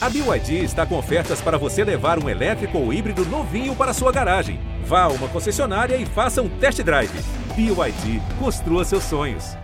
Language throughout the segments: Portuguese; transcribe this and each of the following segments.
A BYD está com ofertas para você levar um elétrico ou híbrido novinho para sua garagem. Vá a uma concessionária e faça um test drive. BYD, construa seus sonhos.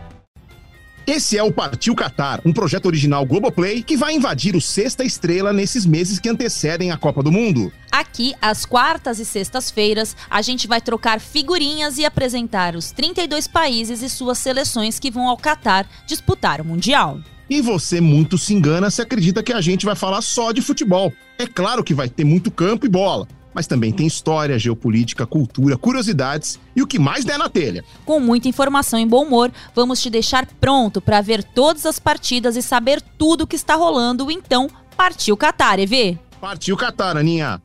Esse é o Partiu Qatar, um projeto original Globoplay que vai invadir o Sexta Estrela nesses meses que antecedem a Copa do Mundo. Aqui, às quartas e sextas-feiras, a gente vai trocar figurinhas e apresentar os 32 países e suas seleções que vão ao Qatar disputar o Mundial. E você muito se engana se acredita que a gente vai falar só de futebol. É claro que vai ter muito campo e bola, mas também tem história, geopolítica, cultura, curiosidades e o que mais der na telha. Com muita informação e bom humor, vamos te deixar pronto para ver todas as partidas e saber tudo o que está rolando. Então, partiu Qatar, EV! Partiu Qatar, Aninha!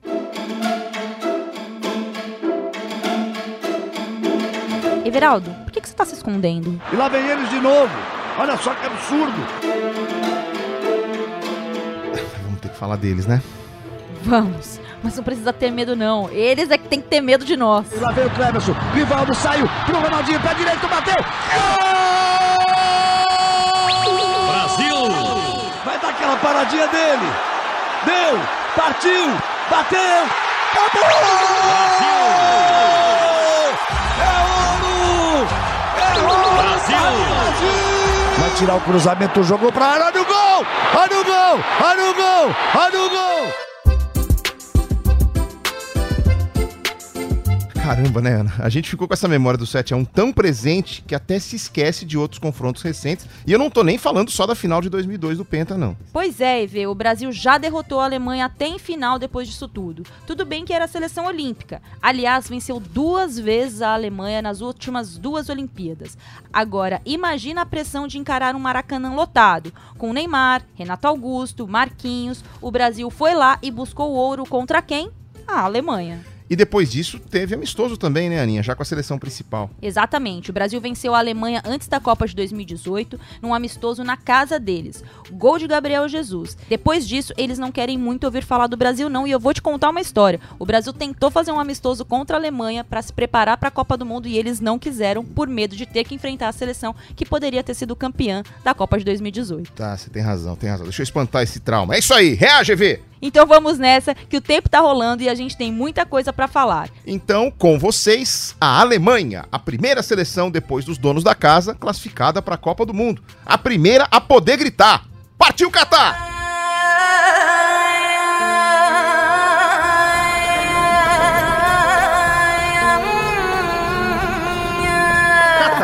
Everaldo, por que, que você está se escondendo? E lá vem eles de novo! Olha só que absurdo! Vamos ter que falar deles, né? Vamos, mas não precisa ter medo não. Eles é que tem que ter medo de nós. E lá vem o Cleverson, Rivaldo saiu pro Ronaldinho, pé direito, bateu! Gol! Brasil! Vai dar aquela paradinha dele! Deu! Partiu! Bateu! Acabou! Brasil! É ouro! É ouro! Brasil! Vai tirar o cruzamento, jogou pra área, olha o gol! Olha o gol! Olha o gol! Olha o gol! Caramba, né, Ana? A gente ficou com essa memória do 7x1 tão presente que até se esquece de outros confrontos recentes. E eu não tô nem falando só da final de 2002 do Penta, não. Pois é, EV, o Brasil já derrotou a Alemanha até em final depois disso tudo. Tudo bem que era a seleção olímpica. Aliás, venceu duas vezes a Alemanha nas últimas duas Olimpíadas. Agora, imagina a pressão de encarar um Maracanã lotado, com Neymar, Renato Augusto, Marquinhos. O Brasil foi lá e buscou ouro contra quem? A Alemanha. E depois disso, teve amistoso também, né, Aninha? Já com a seleção principal. Exatamente. O Brasil venceu a Alemanha antes da Copa de 2018, num amistoso na casa deles. Gol de Gabriel Jesus. Depois disso, eles não querem muito ouvir falar do Brasil, não. E eu vou te contar uma história. O Brasil tentou fazer um amistoso contra a Alemanha para se preparar para a Copa do Mundo e eles não quiseram, por medo de ter que enfrentar a seleção que poderia ter sido campeã da Copa de 2018. Tá, você tem razão, tem razão. Deixa eu espantar esse trauma. É isso aí, reage, EV! Então vamos nessa, que o tempo tá rolando e a gente tem muita coisa para falar. Então, com vocês, a Alemanha, a primeira seleção depois dos donos da casa, classificada para a Copa do Mundo. A primeira a poder gritar: Partiu Catar!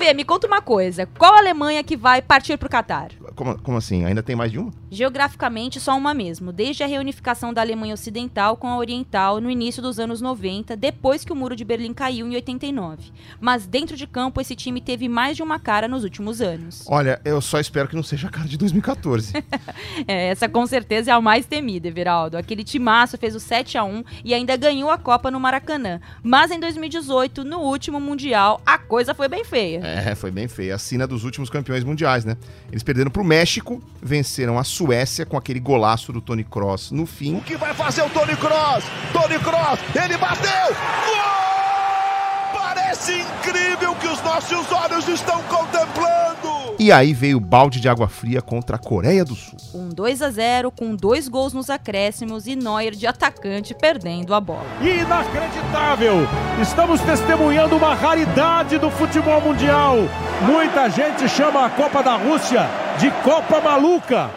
EV, me conta uma coisa. Qual Alemanha que vai partir pro Catar? Como, como assim? Ainda tem mais de uma? Geograficamente, só uma mesmo, desde a reunificação da Alemanha Ocidental com a Oriental no início dos anos 90, depois que o Muro de Berlim caiu em 89. Mas dentro de campo, esse time teve mais de uma cara nos últimos anos. Olha, eu só espero que não seja a cara de 2014. É, essa com certeza é a mais temida, Everaldo. Aquele timaço fez o 7 a 1 e ainda ganhou a Copa no Maracanã. Mas em 2018, no último Mundial, a coisa foi bem feia. É, foi bem feio. A sina dos últimos campeões mundiais, né? Eles perderam pro México, venceram a Suécia com aquele golaço do Tony Cross no fim. O que vai fazer o Tony Cross? Tony Cross, ele bateu! Gol! Parece incrível que os nossos olhos estão contemplando! E aí veio o balde de água fria contra a Coreia do Sul. Um 2 a 0 com dois gols nos acréscimos e Neuer de atacante perdendo a bola. Inacreditável! Estamos testemunhando uma raridade do futebol mundial. Muita gente chama a Copa da Rússia de Copa Maluca.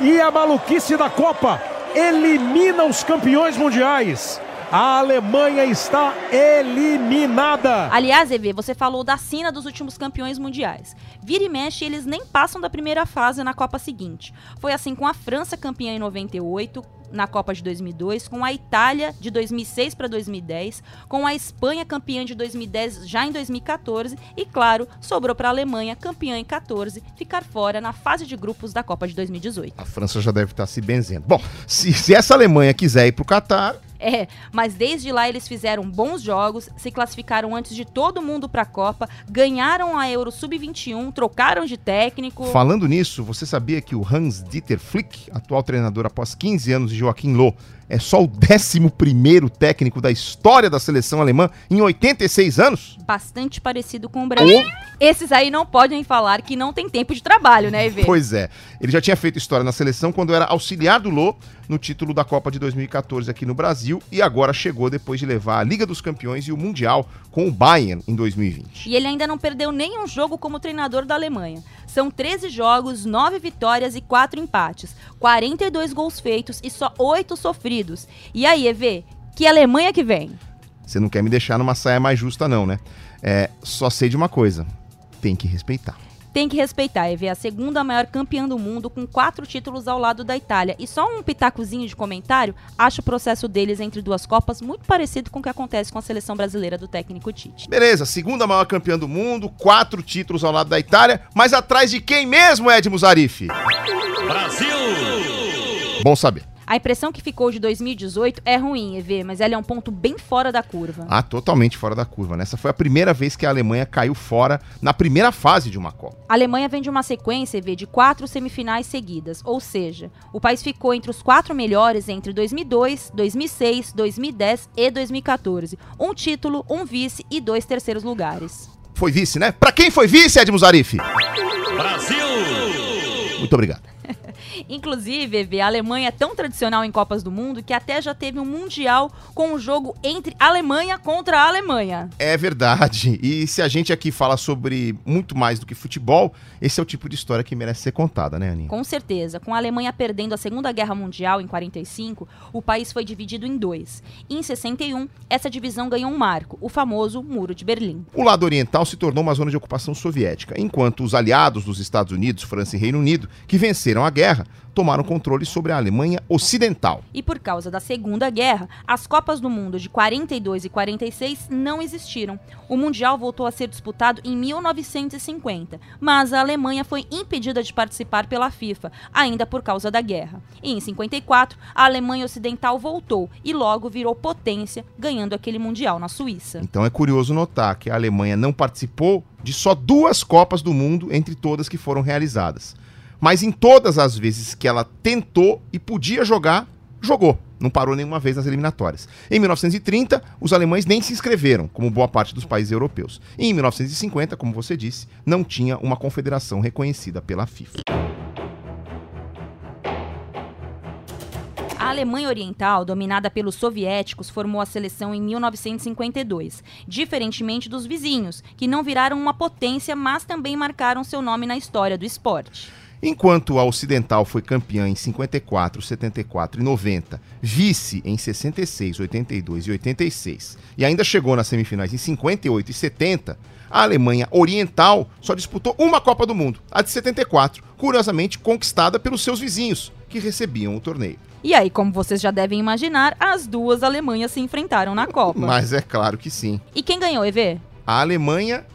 E a maluquice da Copa elimina os campeões mundiais. A Alemanha está eliminada. Aliás, EV, você falou da sina dos últimos campeões mundiais. Vira e mexe, eles nem passam da primeira fase na Copa seguinte. Foi assim com a França campeã em 98, na Copa de 2002, com a Itália de 2006 para 2010, com a Espanha campeã de 2010 já em 2014 e, claro, sobrou para a Alemanha campeã em 14 ficar fora na fase de grupos da Copa de 2018. A França já deve estar se benzendo. Bom, se, se essa Alemanha quiser ir pro Catar, É, mas desde lá eles fizeram bons jogos, se classificaram antes de todo mundo pra Copa, ganharam a Euro Sub-21, trocaram de técnico. Falando nisso, você sabia que o Hans-Dieter Flick, atual treinador após 15 anos de Joaquim Loh, é só o 11º técnico da história da seleção alemã em 86 anos? Bastante parecido com o Brasil. Esses aí não podem falar que não tem tempo de trabalho, né, Ivê? Pois é. Ele já tinha feito história na seleção quando era auxiliar do Lô no título da Copa de 2014 aqui no Brasil e agora chegou depois de levar a Liga dos Campeões e o Mundial com o Bayern em 2020. E ele ainda não perdeu nenhum jogo como treinador da Alemanha. São 13 jogos, 9 vitórias e 4 empates, 42 gols feitos e só 8 sofridos. E aí, EV, que Alemanha que vem? Você não quer me deixar numa saia mais justa não, né? É, só sei de uma coisa, tem que respeitar. Tem que respeitar, EV, a segunda maior campeã do mundo, com quatro títulos ao lado da Itália. E só um pitacozinho de comentário, acho o processo deles entre duas Copas muito parecido com o que acontece com a seleção brasileira do técnico Tite. Beleza, segunda maior campeã do mundo, quatro títulos ao lado da Itália, mas atrás de quem mesmo, Ed Muzarife? Brasil! Bom saber. A impressão que ficou de 2018 é ruim, EV, mas ela é um ponto bem fora da curva. Ah, totalmente fora da curva. Né? Essa foi a primeira vez que a Alemanha caiu fora na primeira fase de uma Copa. A Alemanha vem de uma sequência, EV, de quatro semifinais seguidas, ou seja, o país ficou entre os quatro melhores entre 2002, 2006, 2010 e 2014. Um título, um vice e dois terceiros lugares. Foi vice, né? Pra quem foi vice, Ed Muzarife? Brasil! Muito obrigado. Inclusive, a Alemanha é tão tradicional em Copas do Mundo que até já teve um Mundial com um jogo entre Alemanha contra a Alemanha. É verdade. E se a gente aqui fala sobre muito mais do que futebol, esse é o tipo de história que merece ser contada, né, Aninha? Com certeza. Com a Alemanha perdendo a Segunda Guerra Mundial em 45, o país foi dividido em dois. E em 61, essa divisão ganhou um marco, o famoso Muro de Berlim. O lado oriental se tornou uma zona de ocupação soviética, enquanto os aliados dos Estados Unidos, França e Reino Unido, que venceram a guerra, tomaram controle sobre a Alemanha Ocidental. E por causa da Segunda Guerra, as Copas do Mundo de 42 e 46 não existiram. O Mundial voltou a ser disputado em 1950, mas a Alemanha foi impedida de participar pela FIFA, ainda por causa da guerra. E em 54, a Alemanha Ocidental voltou e logo virou potência, ganhando aquele Mundial na Suíça. Então é curioso notar que a Alemanha não participou de só duas Copas do Mundo entre todas que foram realizadas. Mas em todas as vezes que ela tentou e podia jogar, jogou. Não parou nenhuma vez nas eliminatórias. Em 1930, os alemães nem se inscreveram, como boa parte dos países europeus. E em 1950, como você disse, não tinha uma confederação reconhecida pela FIFA. A Alemanha Oriental, dominada pelos soviéticos, formou a seleção em 1952, diferentemente dos vizinhos, que não viraram uma potência, mas também marcaram seu nome na história do esporte. Enquanto a Ocidental foi campeã em 54, 74 e 90, vice em 66, 82 e 86, e ainda chegou nas semifinais em 58 e 70, a Alemanha Oriental só disputou uma Copa do Mundo, a de 74, curiosamente conquistada pelos seus vizinhos, que recebiam o torneio. E aí, como vocês já devem imaginar, as duas Alemanhas se enfrentaram na Copa. Mas é claro que sim. E quem ganhou, EV? A Alemanha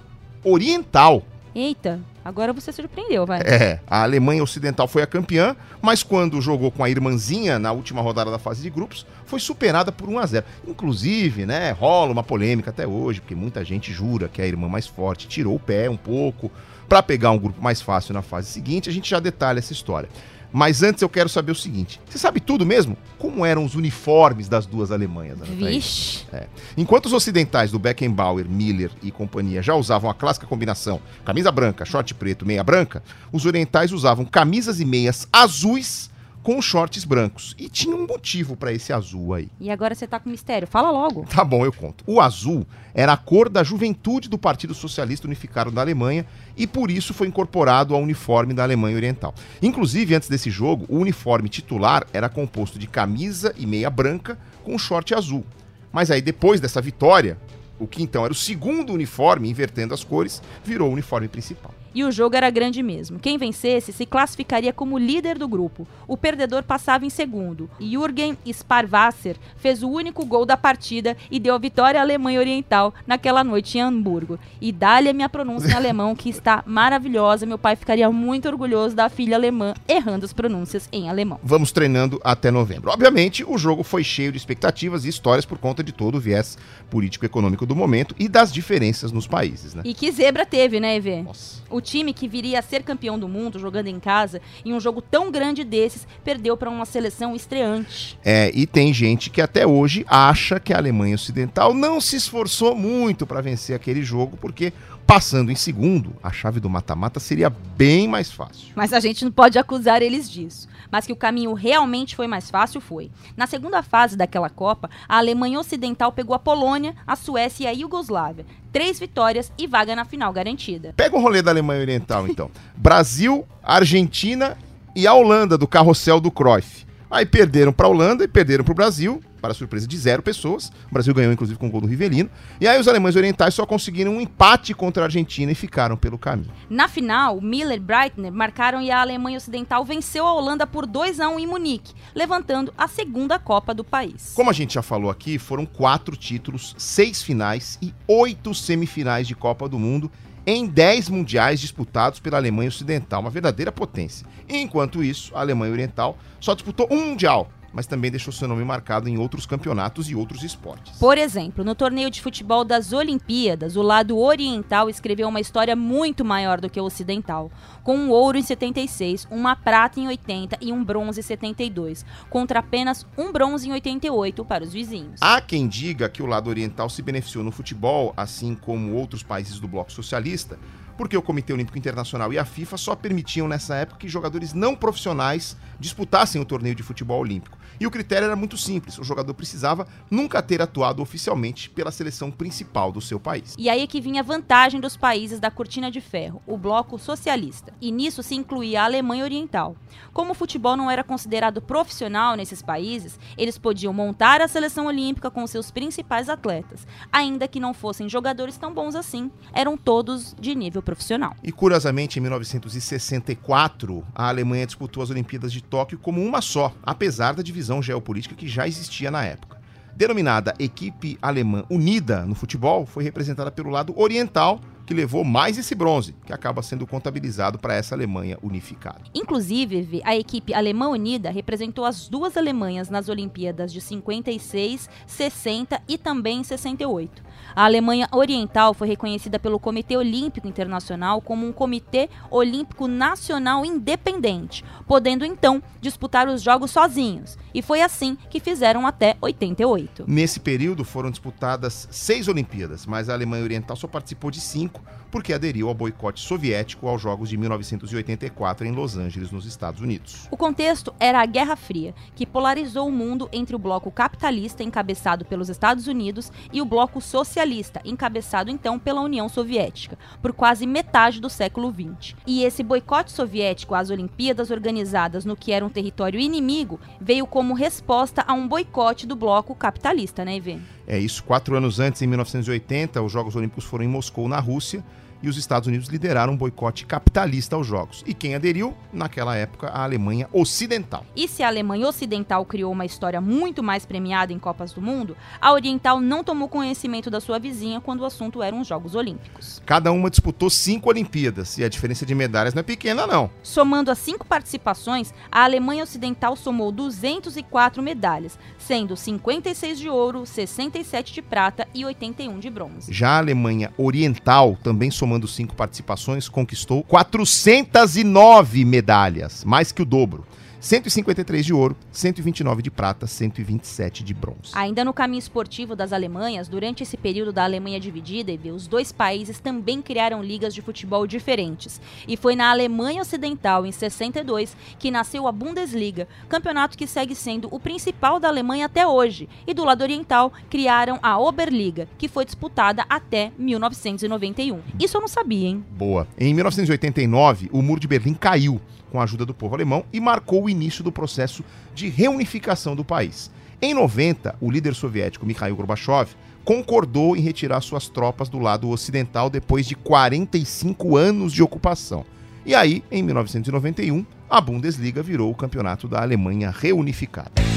Oriental. Eita, agora você surpreendeu, vai. É, a Alemanha Ocidental foi a campeã, mas quando jogou com a irmãzinha na última rodada da fase de grupos, foi superada por 1 a 0. Inclusive, né, rola uma polêmica até hoje, porque muita gente jura que a irmã mais forte tirou o pé um pouco para pegar um grupo mais fácil na fase seguinte. A gente já detalha essa história. Mas antes eu quero saber o seguinte: você sabe tudo mesmo? Como eram os uniformes das duas Alemanhas? Ana? Vixe. É. Enquanto os ocidentais do Beckenbauer, Miller e companhia já usavam a clássica combinação camisa branca, short preto, meia branca, os orientais usavam camisas e meias azuis com shorts brancos. E tinha um motivo para esse azul aí. E agora você tá com mistério. Fala logo. Tá bom, eu conto. O azul era a cor da juventude do Partido Socialista Unificado da Alemanha e por isso foi incorporado ao uniforme da Alemanha Oriental. Inclusive, antes desse jogo, o uniforme titular era composto de camisa e meia branca com short azul. Mas aí, depois dessa vitória, o que então era o segundo uniforme, invertendo as cores, virou o uniforme principal. E o jogo era grande mesmo. Quem vencesse se classificaria como líder do grupo. O perdedor passava em segundo. Jürgen Sparwasser fez o único gol da partida e deu a vitória à Alemanha Oriental naquela noite em Hamburgo. E dá-lhe a minha pronúncia em alemão, que está maravilhosa. Meu pai ficaria muito orgulhoso da filha alemã errando as pronúncias em alemão. Vamos treinando até novembro. Obviamente, o jogo foi cheio de expectativas e histórias por conta de todo o viés político-econômico do momento e das diferenças nos países, né? E que zebra teve, né, Evê? Nossa. O time que viria a ser campeão do mundo jogando em casa, em um jogo tão grande desses, perdeu para uma seleção estreante. É, e tem gente que até hoje acha que a Alemanha Ocidental não se esforçou muito para vencer aquele jogo, porque passando em segundo, a chave do mata-mata seria bem mais fácil. Mas a gente não pode acusar eles disso. Mas que o caminho realmente foi mais fácil, foi. Na segunda fase daquela Copa, a Alemanha Ocidental pegou a Polônia, a Suécia e a Iugoslávia. Três vitórias e vaga na final garantida. Pega o rolê da Alemanha Oriental, então. Brasil, Argentina e a Holanda do carrossel do Cruyff. Aí perderam para a Holanda e perderam para o Brasil, para surpresa de zero pessoas. O Brasil ganhou, inclusive, com o gol do Rivelino. E aí os alemães orientais só conseguiram um empate contra a Argentina e ficaram pelo caminho. Na final, Miller e Breitner marcaram e a Alemanha Ocidental venceu a Holanda por 2 a 1 em Munique, levantando a segunda Copa do país. Como a gente já falou aqui, foram quatro títulos, seis finais e oito semifinais de Copa do Mundo em 10 mundiais disputados pela Alemanha Ocidental, uma verdadeira potência. Enquanto isso, a Alemanha Oriental só disputou um mundial, mas também deixou seu nome marcado em outros campeonatos e outros esportes. Por exemplo, no torneio de futebol das Olimpíadas, o lado oriental escreveu uma história muito maior do que o ocidental, com um ouro em 76, uma prata em 80 e um bronze em 72, contra apenas um bronze em 88 para os vizinhos. Há quem diga que o lado oriental se beneficiou no futebol, assim como outros países do bloco socialista, porque o Comitê Olímpico Internacional e a FIFA só permitiam nessa época que jogadores não profissionais disputassem o torneio de futebol olímpico. E o critério era muito simples: o jogador precisava nunca ter atuado oficialmente pela seleção principal do seu país. E aí é que vinha a vantagem dos países da cortina de ferro, o bloco socialista. E nisso se incluía a Alemanha Oriental. Como o futebol não era considerado profissional nesses países, eles podiam montar a seleção olímpica com seus principais atletas, ainda que não fossem jogadores tão bons assim, eram todos de nível profissional. E curiosamente, em 1964, a Alemanha disputou as Olimpíadas de Tóquio como uma só, apesar da divisão geopolítica que já existia na época. Denominada Equipe Alemã Unida no futebol, foi representada pelo lado oriental, que levou mais esse bronze, que acaba sendo contabilizado para essa Alemanha unificada. Inclusive, a equipe alemã unida representou as duas Alemanhas nas Olimpíadas de 56, 60 e também em 68. A Alemanha Oriental foi reconhecida pelo Comitê Olímpico Internacional como um Comitê Olímpico Nacional Independente, podendo então disputar os jogos sozinhos. E foi assim que fizeram até 88. Nesse período foram disputadas seis Olimpíadas, mas a Alemanha Oriental só participou de cinco porque aderiu ao boicote soviético aos Jogos de 1984 em Los Angeles, nos Estados Unidos. O contexto era a Guerra Fria, que polarizou o mundo entre o bloco capitalista, encabeçado pelos Estados Unidos, e o bloco socialista, encabeçado então pela União Soviética, por quase metade do século XX. E esse boicote soviético às Olimpíadas organizadas no que era um território inimigo veio como resposta a um boicote do bloco capitalista, né, Ivê? É isso, quatro anos antes, em 1980, os Jogos Olímpicos foram em Moscou, na Rússia, e os Estados Unidos lideraram um boicote capitalista aos Jogos. E quem aderiu, naquela época, a Alemanha Ocidental. E se a Alemanha Ocidental criou uma história muito mais premiada em Copas do Mundo, a Oriental não tomou conhecimento da sua vizinha quando o assunto eram os Jogos Olímpicos. Cada uma disputou cinco Olimpíadas, e a diferença de medalhas não é pequena, não. Somando as cinco participações, a Alemanha Ocidental somou 204 medalhas, sendo 56 de ouro, 67 de prata e 81 de bronze. Já a Alemanha Oriental, também somando cinco participações, conquistou 409 medalhas, mais que o dobro. 153 de ouro, 129 de prata, 127 de bronze. Ainda no caminho esportivo das Alemanhas, durante esse período da Alemanha dividida, os dois países também criaram ligas de futebol diferentes. E foi na Alemanha Ocidental, em 62, que nasceu a Bundesliga, campeonato que segue sendo o principal da Alemanha até hoje. E do lado oriental, criaram a Oberliga, que foi disputada até 1991. Isso eu não sabia, hein? Boa. Em 1989, o Muro de Berlim caiu com a ajuda do povo alemão e marcou o início do processo de reunificação do país. Em 90, o líder soviético Mikhail Gorbachev concordou em retirar suas tropas do lado ocidental depois de 45 anos de ocupação. E aí, em 1991, a Bundesliga virou o campeonato da Alemanha reunificada.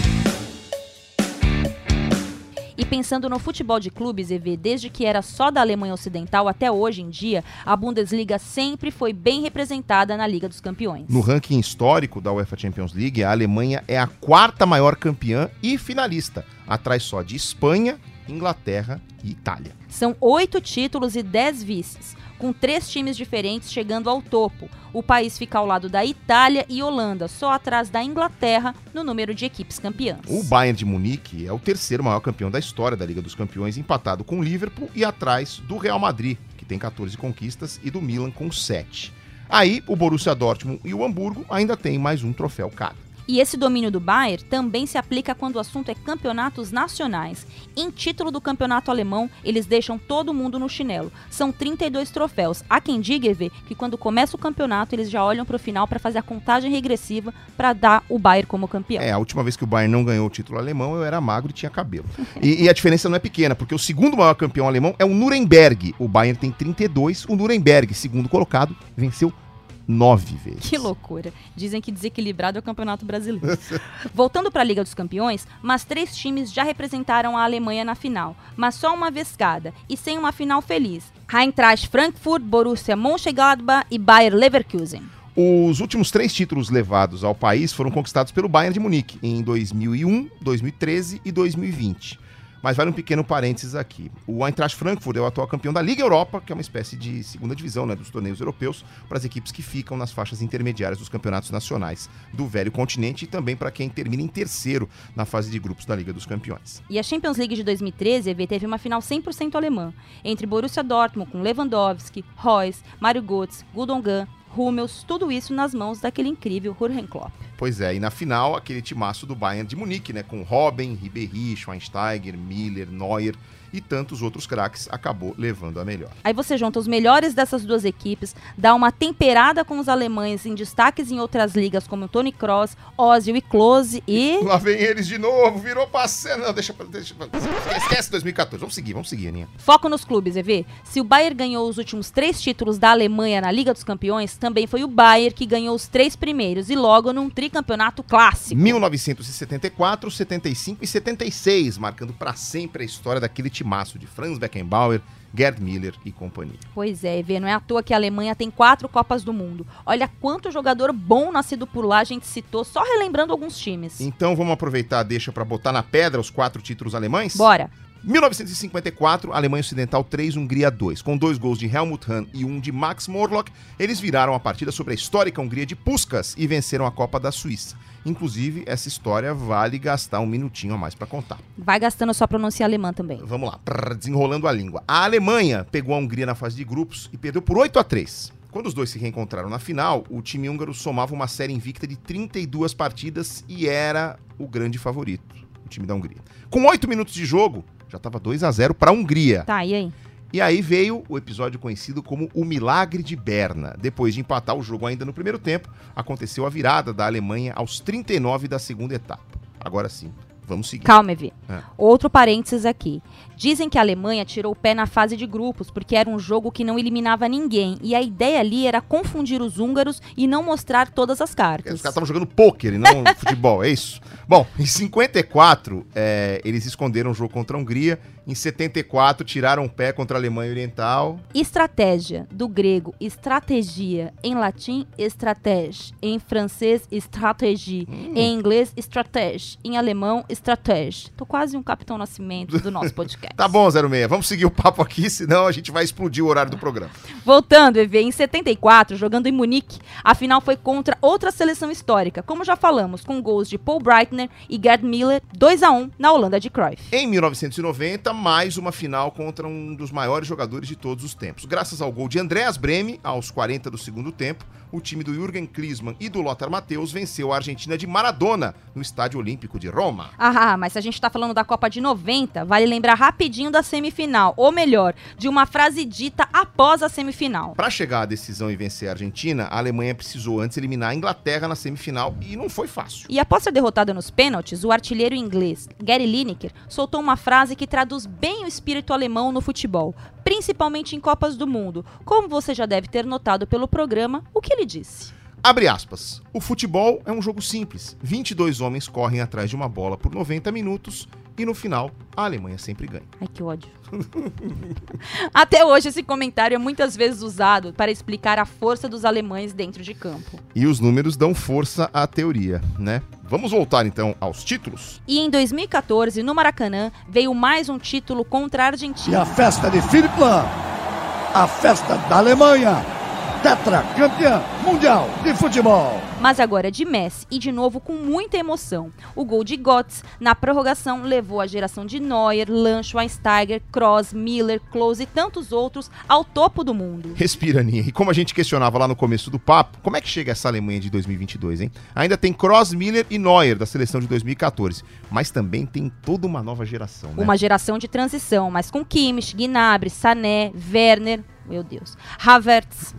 E pensando no futebol de clubes, EV, desde que era só da Alemanha Ocidental até hoje em dia, a Bundesliga sempre foi bem representada na Liga dos Campeões. No ranking histórico da UEFA Champions League, a Alemanha é a quarta maior campeã e finalista, atrás só de Espanha, Inglaterra e Itália. São oito títulos e dez vices, com três times diferentes chegando ao topo. O país fica ao lado da Itália e Holanda, só atrás da Inglaterra no número de equipes campeãs. O Bayern de Munique é o terceiro maior campeão da história da Liga dos Campeões, empatado com o Liverpool e atrás do Real Madrid, que tem 14 conquistas, e do Milan com 7. Aí, o Borussia Dortmund e o Hamburgo ainda têm mais um troféu cada. E esse domínio do Bayern também se aplica quando o assunto é campeonatos nacionais. Em título do campeonato alemão, eles deixam todo mundo no chinelo. São 32 troféus. Há quem diga, EV, que quando começa o campeonato, eles já olham para o final para fazer a contagem regressiva para dar o Bayern como campeão. É, a última vez que o Bayern não ganhou o título alemão, eu era magro e tinha cabelo. E, e a diferença não é pequena, porque o segundo maior campeão alemão é o Nuremberg. O Bayern tem 32, o Nuremberg, segundo colocado, venceu nove vezes. Que loucura. Dizem que desequilibrado é o Campeonato Brasileiro. Voltando para a Liga dos Campeões, mas três times já representaram a Alemanha na final, mas só uma vez cada e sem uma final feliz. Eintracht Frankfurt, Borussia Mönchengladbach e Bayer Leverkusen. Os últimos três títulos levados ao país foram conquistados pelo Bayern de Munique em 2001, 2013 e 2020. Mas vale um pequeno parênteses aqui. O Eintracht Frankfurt é o atual campeão da Liga Europa, que é uma espécie de segunda divisão né, dos torneios europeus, para as equipes que ficam nas faixas intermediárias dos campeonatos nacionais do velho continente e também para quem termina em terceiro na fase de grupos da Liga dos Campeões. E a Champions League de 2013 EV, teve uma final 100% alemã, entre Borussia Dortmund com Lewandowski, Reus, Mario Götze, Gundogan, Hummels, tudo isso nas mãos daquele incrível Jurgen Klopp. Pois é, e na final, aquele timaço do Bayern de Munique, né? Com Robben, Ribéry, Schweinsteiger, Miller, Neuer e tantos outros craques, acabou levando a melhor. Aí você junta os melhores dessas duas equipes, dá uma temperada com os alemães em destaques em outras ligas, como Tony Kroos, Ozil e Klose e... Lá vem eles de novo, virou passeio. Não, deixa, deixa... Esquece 2014, vamos seguir, vamos seguir, Aninha. Foco nos clubes, EV. Se o Bayern ganhou os últimos três títulos da Alemanha na Liga dos Campeões, também foi o Bayern que ganhou os três primeiros e logo num tricampeonato clássico. 1974, 75 e 76, marcando para sempre a história daquele timaço de Franz Beckenbauer, Gerd Miller e companhia. Pois é, EV, não é à toa que a Alemanha tem quatro Copas do Mundo. Olha quanto jogador bom nascido por lá a gente citou, só relembrando alguns times. Então vamos aproveitar, deixa para botar na pedra os quatro títulos alemães? Bora. 1954, Alemanha Ocidental 3, Hungria 2. Com dois gols de Helmut Hahn e um de Max Morlock, eles viraram a partida sobre a histórica Hungria de Puskas e venceram a Copa da Suíça. Inclusive, essa história vale gastar um minutinho a mais para contar. Vai gastando só pronúncia alemã também. Vamos lá, prrr, desenrolando a língua. A Alemanha pegou a Hungria na fase de grupos e perdeu por 8 a 3. Quando os dois se reencontraram na final, o time húngaro somava uma série invicta de 32 partidas e era o grande favorito, o time da Hungria. Com 8 minutos de jogo, já estava 2 a 0 para a Hungria. Tá, e aí? E aí veio o episódio conhecido como o Milagre de Berna. Depois de empatar o jogo ainda no primeiro tempo, aconteceu a virada da Alemanha aos 39 da segunda etapa. Agora sim, vamos seguir. Calma, Evi. É. Outro parênteses aqui. Dizem que a Alemanha tirou o pé na fase de grupos porque era um jogo que não eliminava ninguém. E a ideia ali era confundir os húngaros e não mostrar todas as Os cartas. caras estavam jogando pôquer e não futebol, é isso? Bom, em 54, é, eles esconderam o jogo contra a Hungria. Em 74, tiraram o pé contra a Alemanha Oriental. Estratégia, do grego estratégia, em latim estratégia, em francês estratégie, em inglês estratégia, em alemão estratégia. Tô quase um Capitão Nascimento do nosso podcast. Tá bom, 06, vamos seguir o papo aqui, senão a gente vai explodir o horário do programa. Voltando, EV, em 74, jogando em Munique, a final foi contra outra seleção histórica, como já falamos, com gols de Paul Breitner e Gerd Miller, 2 a 1 na Holanda de Cruyff. Em 1990, mais uma final contra um dos maiores jogadores de todos os tempos. Graças ao gol de Andreas Breme, aos 40 do segundo tempo, o time do Jürgen Klinsmann e do Lothar Matthäus venceu a Argentina de Maradona no Estádio Olímpico de Roma. Ah, mas se a gente tá falando da Copa de 90, vale lembrar rapidinho da semifinal, ou melhor, de uma frase dita após a semifinal. Para chegar à decisão e vencer a Argentina, a Alemanha precisou antes eliminar a Inglaterra na semifinal e não foi fácil. E após ser derrotada nos pênaltis, o artilheiro inglês Gary Lineker soltou uma frase que traduz bem o espírito alemão no futebol, principalmente em Copas do Mundo, como você já deve ter notado pelo programa, o que ele disse. Abre aspas. O futebol é um jogo simples. 22 homens correm atrás de uma bola por 90 minutos e no final a Alemanha sempre ganha. Ai, que ódio. Até hoje, esse comentário é muitas vezes usado para explicar a força dos alemães dentro de campo. E os números dão força à teoria, né? Vamos voltar então aos títulos. E em 2014, no Maracanã, veio mais um título contra a E Argentina. a festa de Philipp Lahm, a festa da Alemanha, tetracampeã mundial de futebol. Mas agora é de Messi e de novo com muita emoção. O gol de Götze na prorrogação levou a geração de Neuer, Lan, Schweinsteiger, Kroos, Miller, Klose e tantos outros ao topo do mundo. Respira, Aninha. E como a gente questionava lá no começo do papo, como é que chega essa Alemanha de 2022, hein? Ainda tem Kroos, Miller e Neuer da seleção de 2014, mas também tem toda uma nova geração, né? Uma geração de transição, mas com Kimmich, Gnabry, Sané, Werner, meu Deus, Havertz.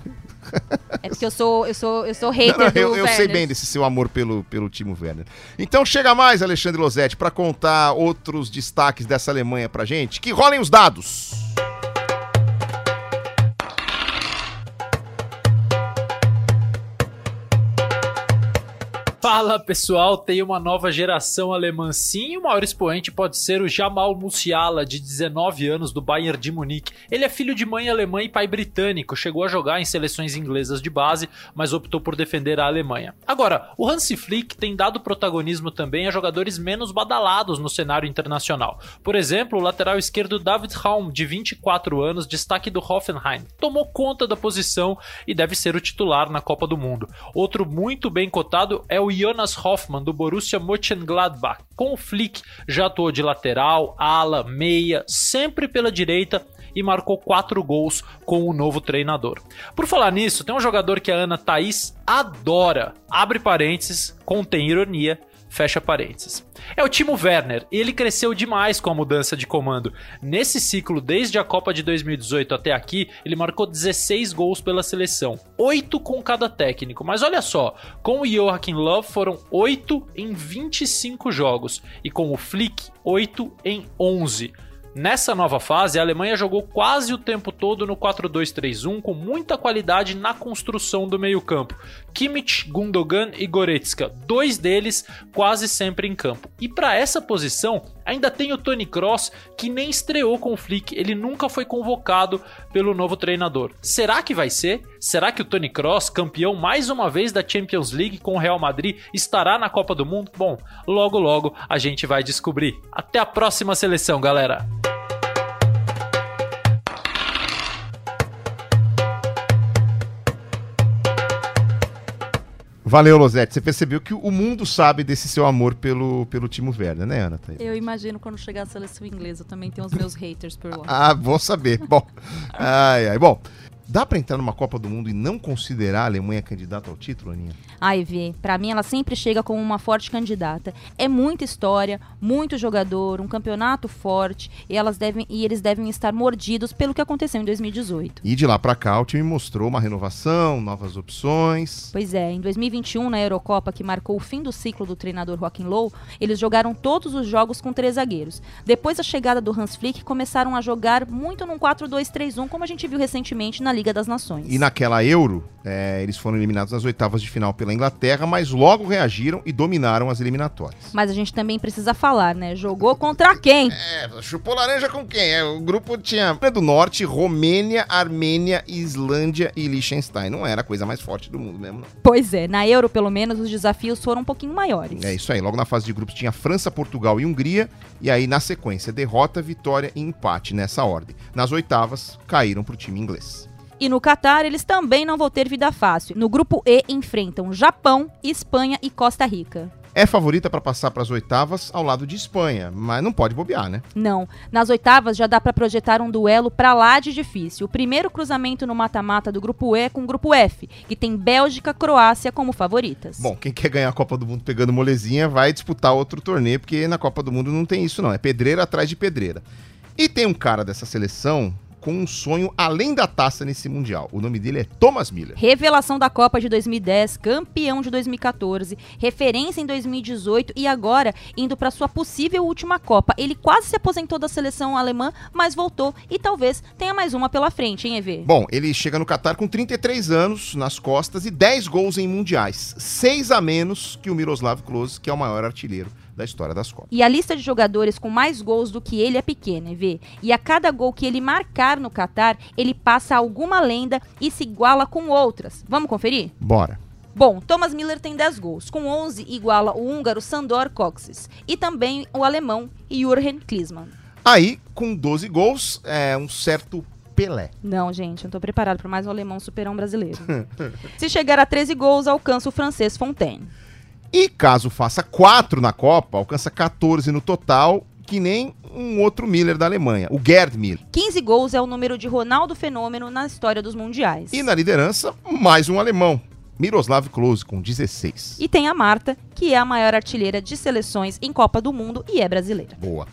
É porque eu sou, eu sou, eu sou hater Não, não, eu, eu sei bem desse seu amor pelo, pelo Timo Werner. Então chega mais, Alexandre Losetti, para contar outros destaques dessa Alemanha pra gente. Que rolem os dados. Fala pessoal, tem uma nova geração alemã sim, o maior expoente pode ser o Jamal Musiala, de 19 anos, do Bayern de Munique. Ele é filho de mãe alemã e pai britânico, chegou a jogar em seleções inglesas de base, mas optou por defender a Alemanha. Agora, o Hansi Flick tem dado protagonismo também a jogadores menos badalados no cenário internacional. Por exemplo, o lateral esquerdo David Raum, de 24 anos, destaque do Hoffenheim, tomou conta da posição e deve ser o titular na Copa do Mundo. Outro muito bem cotado é o Jonas Hoffmann, do Borussia Mönchengladbach. Com o Flick, já atuou de lateral, ala, meia, sempre pela direita e marcou quatro gols com o novo treinador. Por falar nisso, tem um jogador que a Ana Thaís adora. Abre parênteses, contém ironia, fecha parênteses. É o Timo Werner, ele cresceu demais com a mudança de comando. Nesse ciclo, desde a Copa de 2018 até aqui, ele marcou 16 gols pela seleção, 8 com cada técnico. Mas olha só, com o Joachim Löw foram 8 em 25 jogos, e com o Flick, 8 em 11. Nessa nova fase, a Alemanha jogou quase o tempo todo no 4-2-3-1 com muita qualidade na construção do meio-campo. Kimmich, Gundogan e Goretzka, dois deles quase sempre em campo. E para essa posição, ainda tem o Toni Kroos, que nem estreou com o Flick, ele nunca foi convocado pelo novo treinador. Será que vai ser? Será que o Toni Kroos, campeão mais uma vez da Champions League com o Real Madrid, estará na Copa do Mundo? Bom, logo logo a gente vai descobrir. Até a próxima seleção, galera! Valeu, Losetti. Você percebeu que o mundo sabe desse seu amor pelo, pelo Timo Werner, né, Ana? Thaís? Eu imagino quando chegar a seleção inglesa, eu também tenho os meus haters por lá. Ah, bom saber. Bom, ai, ai. Bom, dá pra entrar numa Copa do Mundo e não considerar a Alemanha candidata ao título, Aninha? Ai, Vê, pra mim ela sempre chega como uma forte candidata. É muita história, muito jogador, um campeonato forte, e, elas devem, e eles devem estar mordidos pelo que aconteceu em 2018. E de lá pra cá, o time mostrou uma renovação, novas opções. Pois é, em 2021, na Eurocopa, que marcou o fim do ciclo do treinador Joaquim Low, eles jogaram todos os jogos com três zagueiros. Depois da chegada do Hans Flick, começaram a jogar muito num 4-2-3-1, como a gente viu recentemente na Liga das Nações. E naquela Euro, é, eles foram eliminados nas oitavas de final pela Inglaterra, mas logo reagiram e dominaram as eliminatórias. Mas a gente também precisa falar, né? Jogou contra quem? É, chupou laranja com quem? É, o grupo tinha do Norte, Romênia, Armênia, Islândia e Liechtenstein. Não era a coisa mais forte do mundo mesmo, não. Pois é, na Euro, pelo menos, os desafios foram um pouquinho maiores. É isso aí. Logo na fase de grupos tinha França, Portugal e Hungria. E aí, na sequência, derrota, vitória e empate nessa ordem. Nas oitavas, caíram pro time inglês. E no Catar, eles também não vão ter vida fácil. No grupo E, enfrentam Japão, Espanha e Costa Rica. É favorita para passar para as oitavas ao lado de Espanha, mas não pode bobear, né? Não, nas oitavas já dá pra projetar um duelo pra lá de difícil. O primeiro cruzamento no mata-mata do grupo E com o grupo F, que tem Bélgica, Croácia como favoritas. Bom, quem quer ganhar a Copa do Mundo pegando molezinha vai disputar outro torneio, porque na Copa do Mundo não tem isso não, é pedreira atrás de pedreira. E tem um cara dessa seleção com um sonho além da taça nesse Mundial. O nome dele é Thomas Miller. Revelação da Copa de 2010, campeão de 2014, referência em 2018 e agora indo para sua possível última Copa. Ele quase se aposentou da seleção alemã, mas voltou e talvez tenha mais uma pela frente, hein, EV? Bom, ele chega no Catar com 33 anos nas costas e 10 gols em mundiais, 6 a menos que o Miroslav Klose, que é o maior artilheiro da história das Copas. E a lista de jogadores com mais gols do que ele é pequena, vê? E a cada gol que ele marcar no Catar, ele passa alguma lenda e se iguala com outras. Vamos conferir? Bora. Bom, Thomas Miller tem 10 gols, com 11 iguala o húngaro Sandor Kocsis e também o alemão Jürgen Klinsmann. Aí, com 12 gols, é um certo Pelé. Não, gente, eu não tô preparado para mais um alemão superão brasileiro. Se chegar a 13 gols, alcança o francês Fontaine. E caso faça 4 na Copa, alcança 14 no total, que nem um outro Miller da Alemanha, o Gerd Miller. 15 gols é o número de Ronaldo Fenômeno na história dos mundiais. E na liderança, mais um alemão, Miroslav Klose, com 16. E tem a Marta, que é a maior artilheira de seleções em Copa do Mundo e é brasileira. Boa.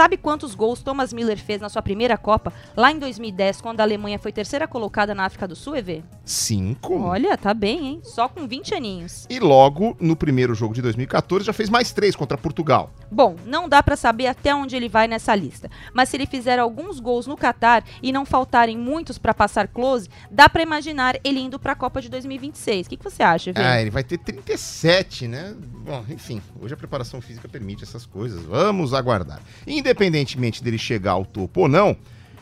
Sabe quantos gols Thomas Miller fez na sua primeira Copa, lá em 2010, quando a Alemanha foi terceira colocada na África do Sul, EV? Cinco. Olha, tá bem, hein? Só com 20 aninhos. E logo, no primeiro jogo de 2014, já fez mais três contra Portugal. Bom, não dá para saber até onde ele vai nessa lista, mas se ele fizer alguns gols no Catar e não faltarem muitos para passar close, dá para imaginar ele indo para a Copa de 2026. O que, que você acha, EV? Ah, ele vai ter 37, né? Bom, enfim, hoje a preparação física permite essas coisas. Vamos aguardar. Independentemente dele chegar ao topo ou não,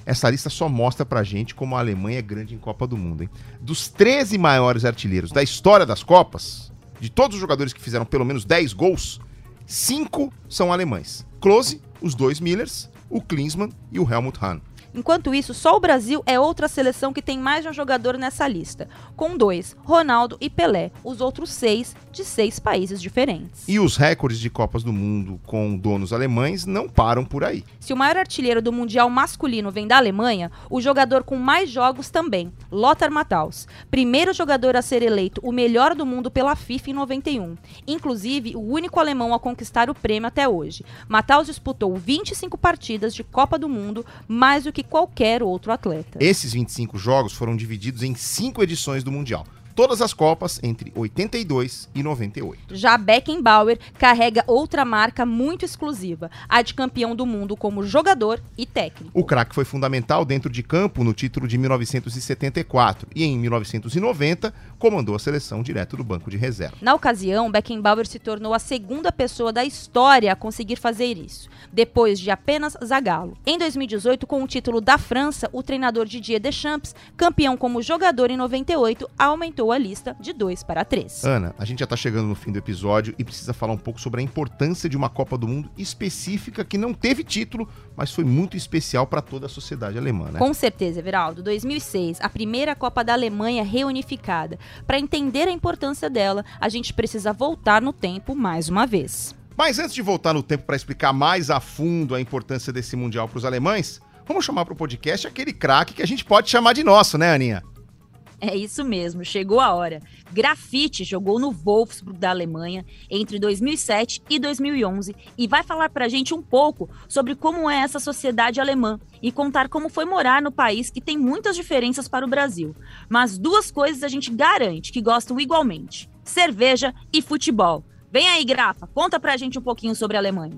essa lista só mostra pra gente como a Alemanha é grande em Copa do Mundo, hein? Dos 13 maiores artilheiros da história das Copas, de todos os jogadores que fizeram pelo menos 10 gols, cinco são alemães. Klose, os dois Millers, o Klinsmann e o Helmut Hahn. Enquanto isso, só o Brasil é outra seleção que tem mais de um jogador nessa lista, com dois, Ronaldo e Pelé, os outros seis de seis países diferentes. E os recordes de Copas do Mundo com donos alemães não param por aí. Se o maior artilheiro do Mundial masculino vem da Alemanha, o jogador com mais jogos também, Lothar Matthaus, primeiro jogador a ser eleito o melhor do mundo pela FIFA em 91, inclusive o único alemão a conquistar o prêmio até hoje. Matthaus disputou 25 partidas de Copa do Mundo, mais do que qualquer outro atleta. Esses 25 jogos foram divididos em cinco edições do Mundial. Todas as Copas entre 82 e 98. Já Beckenbauer carrega outra marca muito exclusiva, a de campeão do mundo como jogador e técnico. O craque foi fundamental dentro de campo no título de 1974 e em 1990 comandou a seleção direto do banco de reserva. Na ocasião, Beckenbauer se tornou a segunda pessoa da história a conseguir fazer isso, depois de apenas Zagallo. Em 2018, com o título da França, o treinador Didier Deschamps, campeão como jogador em 98, aumentou a lista de 2 para 3. Ana, a gente já tá chegando no fim do episódio e precisa falar um pouco sobre a importância de uma Copa do Mundo específica que não teve título, mas foi muito especial para toda a sociedade alemã, né? Com certeza, Everaldo. 2006, a primeira Copa da Alemanha reunificada. Para entender a importância dela, a gente precisa voltar no tempo mais uma vez. Mas antes de voltar no tempo para explicar mais a fundo a importância desse Mundial para os alemães, vamos chamar para o podcast aquele craque que a gente pode chamar de nosso, né, Aninha? É isso mesmo, chegou a hora. Grafite jogou no Wolfsburg da Alemanha entre 2007 e 2011 e vai falar pra gente um pouco sobre como é essa sociedade alemã e contar como foi morar no país que tem muitas diferenças para o Brasil. Mas duas coisas a gente garante que gostam igualmente: cerveja e futebol. Vem aí, Grafa, conta pra gente um pouquinho sobre a Alemanha.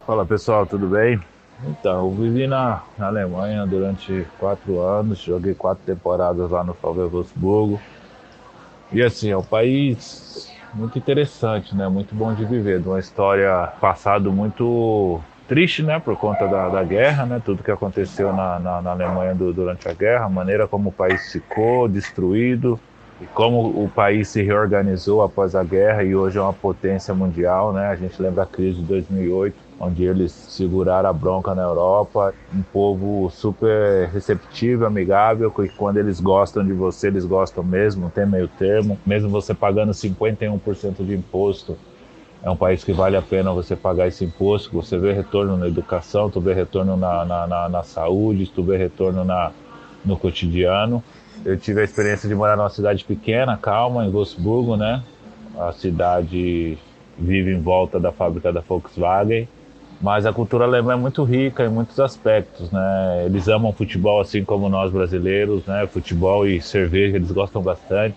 Fala pessoal, tudo bem? Então, eu vivi na, na Alemanha durante quatro anos, joguei quatro temporadas lá no VfL Wolfsburgo. E assim, é um país muito interessante, né? Muito bom de viver, de uma história passado muito triste, né? Por conta da, da guerra, né? Tudo que aconteceu na, na, na Alemanha do, durante a guerra, a maneira como o país ficou destruído e como o país se reorganizou após a guerra e hoje é uma potência mundial, né? A gente lembra a crise de 2008 onde eles seguraram a bronca na Europa. Um povo super receptivo, amigável, que quando eles gostam de você, eles gostam mesmo, não tem meio termo. Mesmo você pagando 51% de imposto, é um país que vale a pena você pagar esse imposto, você vê retorno na educação, tu vê retorno na, na, na, na saúde, tu vê retorno na, no cotidiano. Eu tive a experiência de morar numa cidade pequena, calma, em Wolfsburgo, né? A cidade vive em volta da fábrica da Volkswagen Mas a cultura alemã é muito rica em muitos aspectos, né? Eles amam futebol assim como nós brasileiros, né? Futebol e cerveja eles gostam bastante.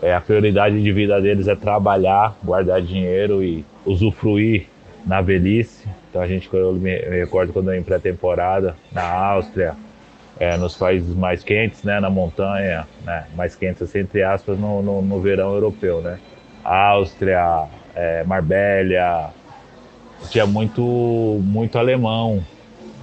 É, a prioridade de vida deles é trabalhar, guardar dinheiro e usufruir na velhice. Então a gente, eu me recordo quando eu em pré-temporada na Áustria, é, nos países mais quentes, né, na montanha, né, mais quentes assim, entre aspas, no, no, no verão europeu, né. Áustria, é, Marbella, tinha muito, muito alemão,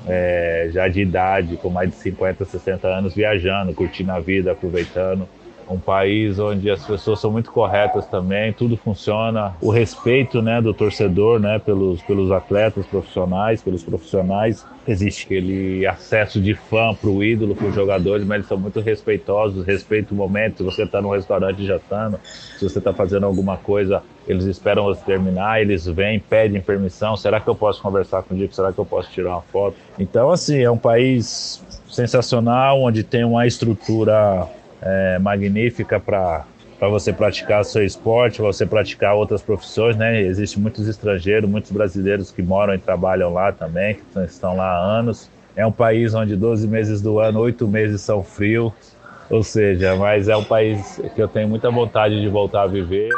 é, já de idade, com mais de 50, 60 anos, viajando, curtindo a vida, aproveitando um país onde as pessoas são muito corretas também, tudo funciona, o respeito, né, do torcedor, né, pelos pelos atletas profissionais, pelos profissionais, existe aquele acesso de fã para o ídolo, para os jogadores, mas eles são muito respeitosos, respeitam o momento, se você está num restaurante jantando, se você está fazendo alguma coisa, eles esperam você terminar, eles vêm, pedem permissão, será que eu posso conversar contigo, será que eu posso tirar uma foto? Então, assim, é um país sensacional, onde tem uma estrutura é, magnífica para para você praticar seu esporte, você praticar outras profissões, né? Existem muitos estrangeiros, muitos brasileiros que moram e trabalham lá também, que estão lá há anos. É um país onde 12 meses do ano, 8 meses são frios, ou seja, mas é um país que eu tenho muita vontade de voltar a viver.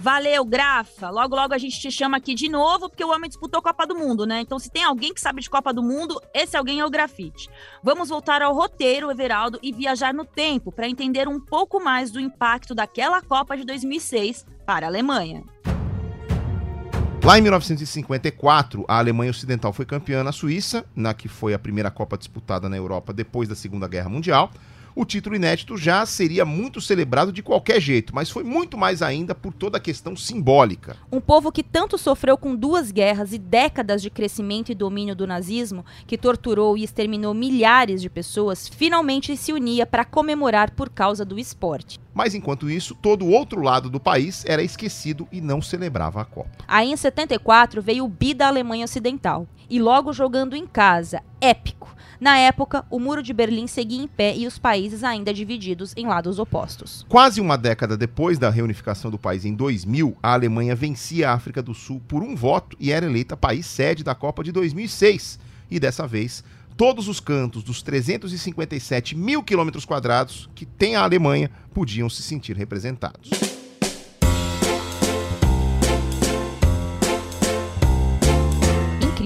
Valeu, Grafa. Logo, logo a gente te chama aqui de novo, porque o homem disputou Copa do Mundo, né? Então, se tem alguém que sabe de Copa do Mundo, esse alguém é o Grafite. Vamos voltar ao roteiro, Everaldo, e viajar no tempo para entender um pouco mais do impacto daquela Copa de 2006 para a Alemanha. Lá em 1954, a Alemanha Ocidental foi campeã na Suíça, na que foi a primeira Copa disputada na Europa depois da Segunda Guerra Mundial o título inédito já seria muito celebrado de qualquer jeito, mas foi muito mais ainda por toda a questão simbólica. Um povo que tanto sofreu com duas guerras e décadas de crescimento e domínio do nazismo, que torturou e exterminou milhares de pessoas, finalmente se unia para comemorar por causa do esporte. Mas enquanto isso, todo o outro lado do país era esquecido e não celebrava a Copa. Aí em 74 veio o bi da Alemanha Ocidental, e logo jogando em casa, épico na época, o Muro de Berlim seguia em pé e os países ainda divididos em lados opostos. Quase uma década depois da reunificação do país em 2000, a Alemanha vencia a África do Sul por um voto e era eleita país sede da Copa de 2006. E dessa vez, todos os cantos dos 357 mil quilômetros quadrados que tem a Alemanha podiam se sentir representados.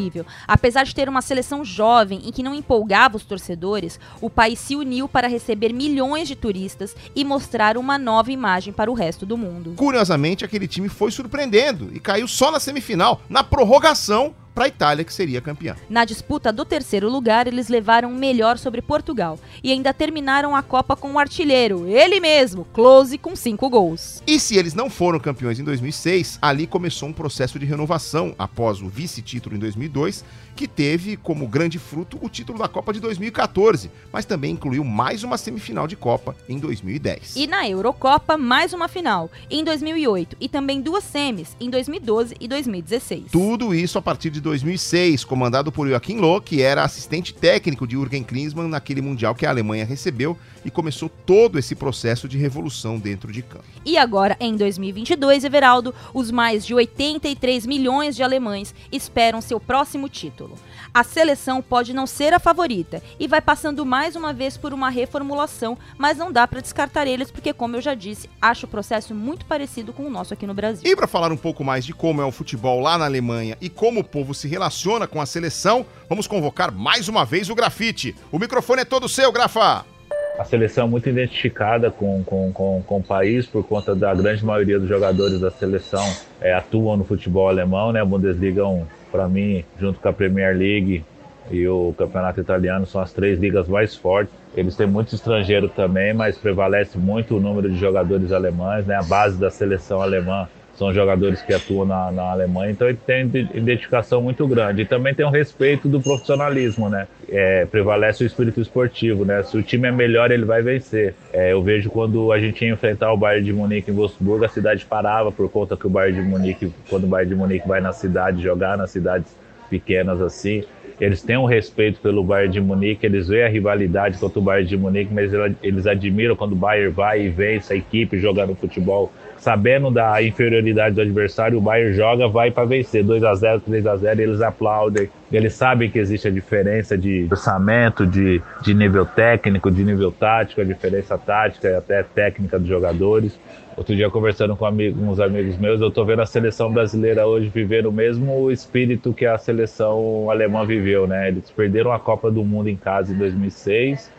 Incrível. Apesar de ter uma seleção jovem e que não empolgava os torcedores, o país se uniu para receber milhões de turistas e mostrar uma nova imagem para o resto do mundo. Curiosamente, aquele time foi surpreendendo e caiu só na semifinal, na prorrogação para a Itália, que seria campeã. Na disputa do terceiro lugar, eles levaram o melhor sobre Portugal e ainda terminaram a Copa com o artilheiro, ele mesmo, Close, com cinco gols. E se eles não foram campeões em 2006, ali começou um processo de renovação após o vice-título em 2002 que teve como grande fruto o título da Copa de 2014, mas também incluiu mais uma semifinal de Copa em 2010. E na Eurocopa, mais uma final em 2008 e também duas semis em 2012 e 2016. Tudo isso a partir de 2006, comandado por Joachim Löw, que era assistente técnico de Jürgen Klinsmann naquele mundial que a Alemanha recebeu e começou todo esse processo de revolução dentro de campo. E agora, em 2022, Everaldo, os mais de 83 milhões de alemães esperam seu próximo título. A seleção pode não ser a favorita e vai passando mais uma vez por uma reformulação, mas não dá para descartar eles porque, como eu já disse, acho o processo muito parecido com o nosso aqui no Brasil. E para falar um pouco mais de como é o futebol lá na Alemanha e como o povo se relaciona com a seleção, vamos convocar mais uma vez o Grafite. O microfone é todo seu, Grafa! A seleção é muito identificada com, com, com, com, o país por conta da grande maioria dos jogadores da seleção é, atuam no futebol alemão, né? A Bundesliga, é para mim, junto com a Premier League e o Campeonato Italiano, são as três ligas mais fortes. Eles têm muito estrangeiro também, mas prevalece muito o número de jogadores alemães, né? A base da seleção alemã são jogadores que atuam na, na Alemanha, então ele tem identificação muito grande. E também tem um respeito do profissionalismo, né? É, prevalece o espírito esportivo, né? Se o time é melhor, ele vai vencer. É, eu vejo quando a gente ia enfrentar o Bayern de Munique em Wolfsburg, a cidade parava por conta que o Bayern de Munique, quando o Bayern de Munique vai na cidade jogar nas cidades pequenas assim, eles têm um respeito pelo Bayern de Munique, eles veem a rivalidade contra o Bayern de Munique, mas eles admiram quando o Bayern vai e vence a equipe jogando futebol sabendo da inferioridade do adversário, o Bayern joga, vai para vencer 2 a 0 3 a 0 eles aplaudem. Eles sabem que existe a diferença de orçamento, de, de nível técnico, de nível tático, a diferença tática e até técnica dos jogadores. Outro dia, conversando com uns amigos meus, eu tô vendo a seleção brasileira hoje viver o mesmo espírito que a seleção alemã viveu, né? Eles perderam a Copa do Mundo em casa em 2006,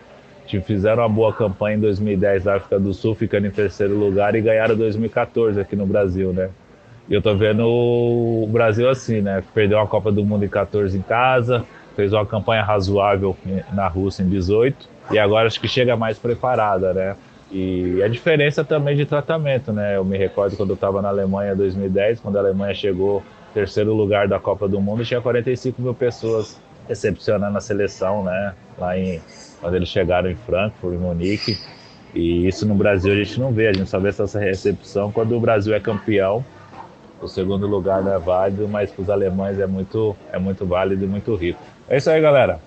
fizeram uma boa campanha em 2010 na África do Sul, ficando em terceiro lugar, e ganharam 2014 aqui no Brasil, né? E eu tô vendo o Brasil assim, né? Perdeu a Copa do Mundo em 14 em casa, fez uma campanha razoável na Rússia em 18, e agora acho que chega mais preparada, né? E a diferença também de tratamento, né? Eu me recordo quando eu estava na Alemanha em 2010, quando a Alemanha chegou terceiro lugar da Copa do Mundo, tinha 45 mil pessoas recepcionando a seleção, né? Lá em quando eles chegaram em Frankfurt, em Munique. E isso no Brasil a gente não vê, a gente só vê essa recepção quando o Brasil é campeão. O segundo lugar não é válido, mas para os alemães é muito, é muito válido e muito rico. É isso aí, galera.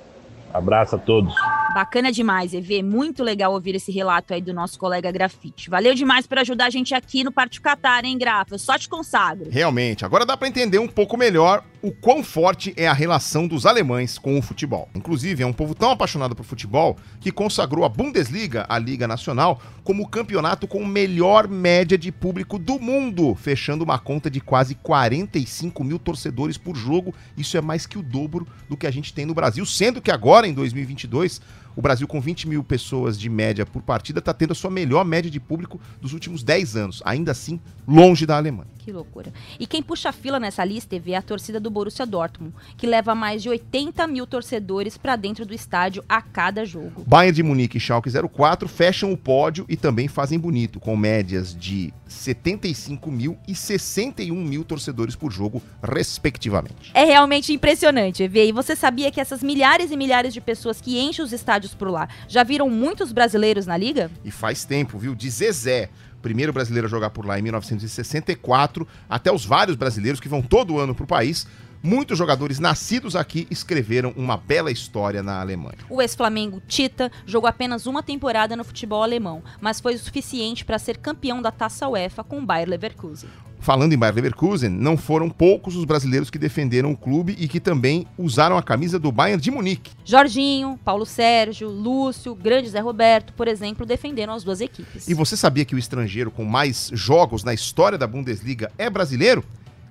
Abraço a todos. Bacana demais, EV. Muito legal ouvir esse relato aí do nosso colega Grafite. Valeu demais por ajudar a gente aqui no Parte Catar, hein, Grafa? Eu só te consagro. Realmente. Agora dá para entender um pouco melhor o quão forte é a relação dos alemães com o futebol. Inclusive, é um povo tão apaixonado por futebol que consagrou a Bundesliga, a Liga Nacional, como o campeonato com melhor média de público do mundo, fechando uma conta de quase 45 mil torcedores por jogo. Isso é mais que o dobro do que a gente tem no Brasil, sendo que agora, em 2022, o Brasil, com 20 mil pessoas de média por partida, está tendo a sua melhor média de público dos últimos 10 anos. Ainda assim, longe da Alemanha. Que loucura. E quem puxa a fila nessa lista é a torcida do Borussia Dortmund, que leva mais de 80 mil torcedores para dentro do estádio a cada jogo. Bayern de Munique e Schalke 04 fecham o pódio e também fazem bonito, com médias de 75 mil e 61 mil torcedores por jogo, respectivamente. É realmente impressionante, Evê. E você sabia que essas milhares e milhares de pessoas que enchem os estádios por lá já viram muitos brasileiros na liga? E faz tempo, viu? De Zezé, primeiro brasileiro a jogar por lá em 1964, até os vários brasileiros que vão todo ano para o país. Muitos jogadores nascidos aqui escreveram uma bela história na Alemanha. O ex-Flamengo Tita jogou apenas uma temporada no futebol alemão, mas foi o suficiente para ser campeão da Taça UEFA com o Bayer Leverkusen. Falando em Bayer Leverkusen, não foram poucos os brasileiros que defenderam o clube e que também usaram a camisa do Bayern de Munique. Jorginho, Paulo Sérgio, Lúcio, grande Zé Roberto, por exemplo, defenderam as duas equipes. E você sabia que o estrangeiro com mais jogos na história da Bundesliga é brasileiro?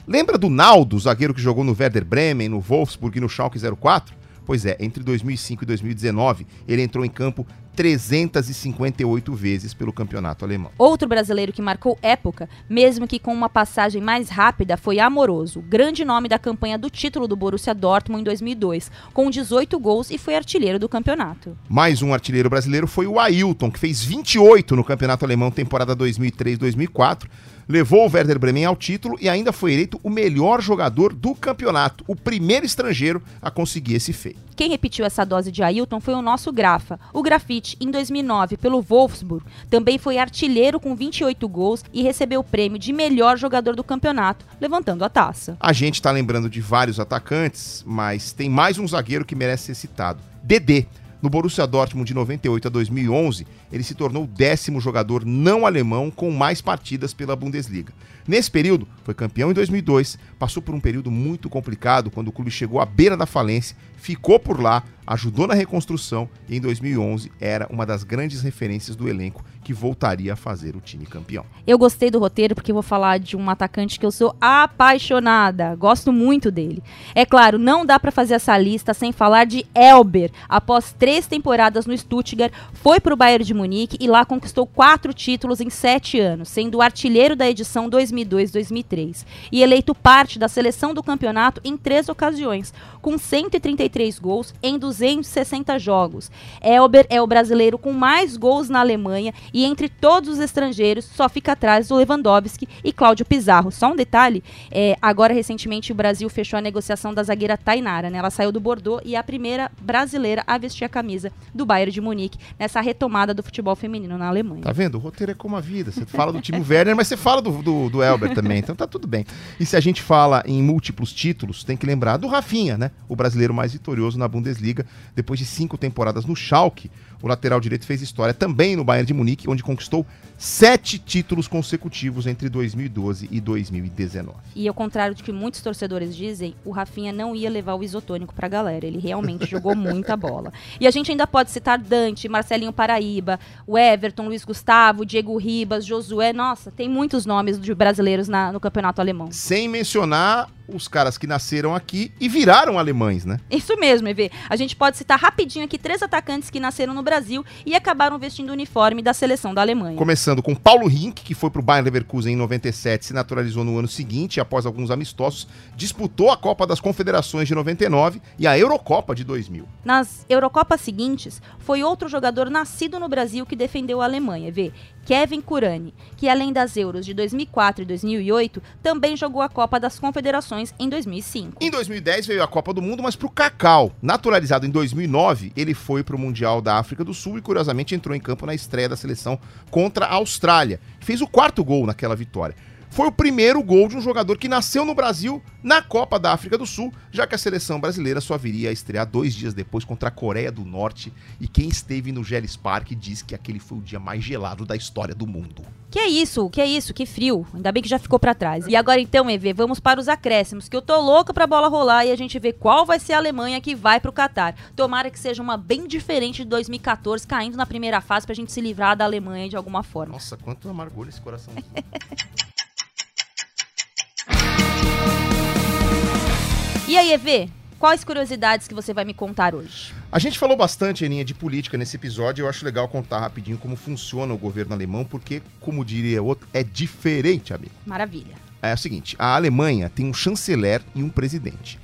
Lembra do Naldo, zagueiro que jogou no Werder Bremen, no Wolfsburg e no Schalke 04? Pois é, entre 2005 e 2019, ele entrou em campo 358 vezes pelo campeonato alemão. Outro brasileiro que marcou época, mesmo que com uma passagem mais rápida, foi Amoroso, grande nome da campanha do título do Borussia Dortmund em 2002, com 18 gols e foi artilheiro do campeonato. Mais um artilheiro brasileiro foi o Ailton, que fez 28 no campeonato alemão temporada 2003-2004 levou o Werder Bremen ao título e ainda foi eleito o melhor jogador do campeonato, o primeiro estrangeiro a conseguir esse feito. Quem repetiu essa dose de Ailton foi o nosso Grafa. O Grafite, em 2009, pelo Wolfsburg, também foi artilheiro com 28 gols e recebeu o prêmio de melhor jogador do campeonato, levantando a taça. A gente está lembrando de vários atacantes, mas tem mais um zagueiro que merece ser citado. Dedê no Borussia Dortmund de 98 a 2011, ele se tornou o décimo jogador não alemão com mais partidas pela Bundesliga. Nesse período, foi campeão em 2002, passou por um período muito complicado quando o clube chegou à beira da falência, ficou por lá, ajudou na reconstrução e em 2011 era uma das grandes referências do elenco que voltaria a fazer o time campeão. Eu gostei do roteiro porque vou falar de um atacante que eu sou apaixonada, gosto muito dele. É claro, não dá para fazer essa lista sem falar de Elber. Após três temporadas no Stuttgart, foi para o Bayern de Munique e lá conquistou quatro títulos em sete anos, sendo artilheiro da edição 2002-2003 e eleito parte da seleção do campeonato em três ocasiões, com 133 gols em 260 jogos. Elber é o brasileiro com mais gols na Alemanha e entre todos os estrangeiros só fica atrás do Lewandowski e Cláudio Pizarro. Só um detalhe, é, agora recentemente o Brasil fechou a negociação da zagueira Tainara, né? Ela saiu do Bordeaux e é a primeira brasileira a vestir a camisa do Bayern de Munique nessa retomada do futebol feminino na Alemanha. Tá vendo? O roteiro é como a vida. Você fala do time Werner, mas você fala do, do, do Elber também, então tá tudo bem. E se a gente fala em múltiplos títulos, tem que lembrar do Rafinha, né? O brasileiro mais vitorioso na Bundesliga, depois de cinco temporadas no Schalke. O lateral direito fez história também no Bayern de Munique, onde conquistou sete títulos consecutivos entre 2012 e 2019. E ao contrário do que muitos torcedores dizem, o Rafinha não ia levar o isotônico pra galera. Ele realmente jogou muita bola. E a gente ainda pode citar Dante, Marcelinho Paraíba, o Everton, Luiz Gustavo, Diego Ribas, Josué. Nossa, tem muitos nomes de brasileiros na- no campeonato alemão. Sem mencionar os caras que nasceram aqui e viraram alemães, né? Isso mesmo, EV. A gente pode citar rapidinho aqui três atacantes que nasceram no Brasil e acabaram vestindo o uniforme da seleção da Alemanha. Começando com Paulo Rink, que foi pro Bayern Leverkusen em 97, se naturalizou no ano seguinte, e após alguns amistosos, disputou a Copa das Confederações de 99 e a Eurocopa de 2000. Nas Eurocopas seguintes, foi outro jogador nascido no Brasil que defendeu a Alemanha, vê? Kevin Kurani, que além das Euros de 2004 e 2008, também jogou a Copa das Confederações em 2005. Em 2010 veio a Copa do Mundo, mas pro Cacau. Naturalizado em 2009, ele foi pro Mundial da África do Sul e curiosamente entrou em campo na estreia da seleção contra a Austrália. Fez o quarto gol naquela vitória. Foi o primeiro gol de um jogador que nasceu no Brasil na Copa da África do Sul, já que a seleção brasileira só viria a estrear dois dias depois contra a Coreia do Norte. E quem esteve no Geles Park diz que aquele foi o dia mais gelado da história do mundo. Que é isso, que é isso, que frio. Ainda bem que já ficou pra trás. E agora então, EV, vamos para os acréscimos, que eu tô louca pra bola rolar e a gente vê qual vai ser a Alemanha que vai pro Catar. Tomara que seja uma bem diferente de 2014, caindo na primeira fase pra gente se livrar da Alemanha de alguma forma. Nossa, quanto amargor esse coração. E aí, EV, quais curiosidades que você vai me contar hoje? A gente falou bastante, Aninha, de política nesse episódio. Eu acho legal contar rapidinho como funciona o governo alemão, porque, como diria outro, é diferente, amigo. Maravilha. É o seguinte: a Alemanha tem um chanceler e um presidente.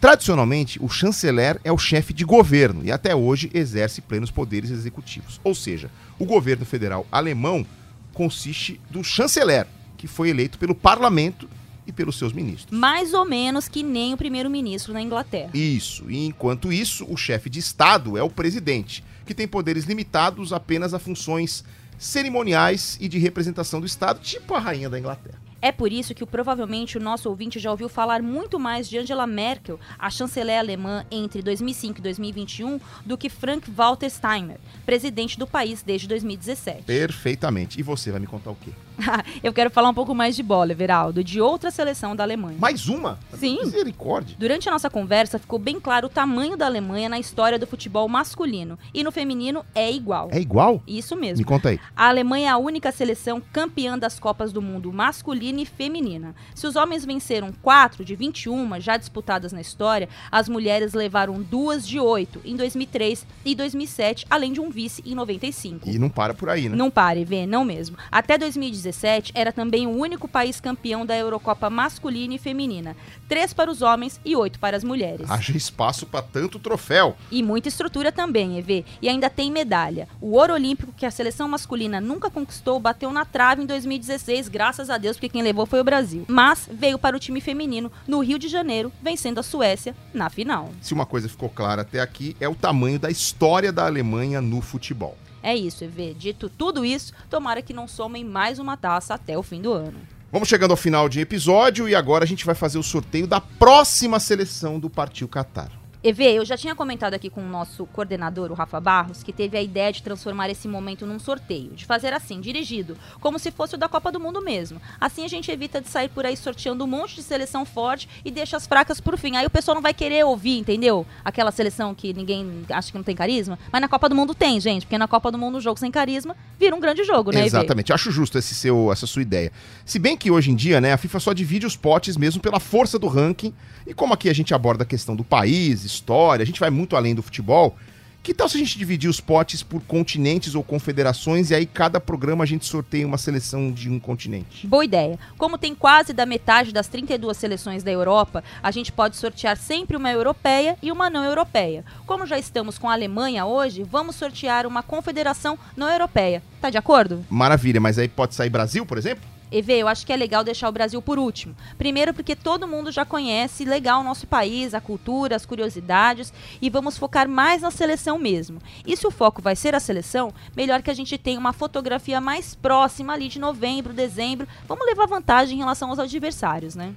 Tradicionalmente, o chanceler é o chefe de governo e até hoje exerce plenos poderes executivos. Ou seja, o governo federal alemão consiste do chanceler, que foi eleito pelo parlamento e pelos seus ministros. Mais ou menos que nem o primeiro-ministro na Inglaterra. Isso. E enquanto isso, o chefe de Estado é o presidente, que tem poderes limitados apenas a funções cerimoniais e de representação do Estado, tipo a rainha da Inglaterra. É por isso que provavelmente o nosso ouvinte já ouviu falar muito mais de Angela Merkel, a chanceler alemã entre 2005 e 2021, do que Frank Walter Steinmeier, presidente do país desde 2017. Perfeitamente. E você vai me contar o quê? Eu quero falar um pouco mais de bola, Everaldo, de outra seleção da Alemanha. Mais uma? Sim. Misericórdia. Durante a nossa conversa ficou bem claro o tamanho da Alemanha na história do futebol masculino. E no feminino é igual. É igual? Isso mesmo. Me conta aí. A Alemanha é a única seleção campeã das Copas do Mundo masculina e feminina. Se os homens venceram 4 de 21 já disputadas na história, as mulheres levaram duas de 8 em 2003 e 2007, além de um vice em 95. E não para por aí, né? Não pare, vê, não mesmo. Até 2017 era também o único país campeão da Eurocopa masculina e feminina. Três para os homens e oito para as mulheres. Haja espaço para tanto troféu. E muita estrutura também, EV. E ainda tem medalha. O ouro olímpico que a seleção masculina nunca conquistou bateu na trave em 2016, graças a Deus, porque quem levou foi o Brasil. Mas veio para o time feminino no Rio de Janeiro, vencendo a Suécia na final. Se uma coisa ficou clara até aqui, é o tamanho da história da Alemanha no futebol. É isso, EV. Dito tudo isso, tomara que não somem mais uma taça até o fim do ano. Vamos chegando ao final de episódio e agora a gente vai fazer o sorteio da próxima seleção do Partiu Qatar. EV, eu já tinha comentado aqui com o nosso coordenador, o Rafa Barros, que teve a ideia de transformar esse momento num sorteio, de fazer assim, dirigido, como se fosse o da Copa do Mundo mesmo. Assim a gente evita de sair por aí sorteando um monte de seleção forte e deixa as fracas por fim. Aí o pessoal não vai querer ouvir, entendeu? Aquela seleção que ninguém acha que não tem carisma. Mas na Copa do Mundo tem, gente, porque na Copa do Mundo o jogo sem carisma vira um grande jogo, né? Exatamente, acho justo esse seu, essa sua ideia. Se bem que hoje em dia, né, a FIFA só divide os potes mesmo pela força do ranking. E como aqui a gente aborda a questão do país, história, a gente vai muito além do futebol. Que tal se a gente dividir os potes por continentes ou confederações e aí cada programa a gente sorteia uma seleção de um continente? Boa ideia. Como tem quase da metade das 32 seleções da Europa, a gente pode sortear sempre uma europeia e uma não europeia. Como já estamos com a Alemanha hoje, vamos sortear uma confederação não europeia. Tá de acordo? Maravilha, mas aí pode sair Brasil, por exemplo? EV, eu acho que é legal deixar o Brasil por último. Primeiro, porque todo mundo já conhece legal o nosso país, a cultura, as curiosidades, e vamos focar mais na seleção mesmo. E se o foco vai ser a seleção, melhor que a gente tenha uma fotografia mais próxima ali de novembro, dezembro. Vamos levar vantagem em relação aos adversários, né?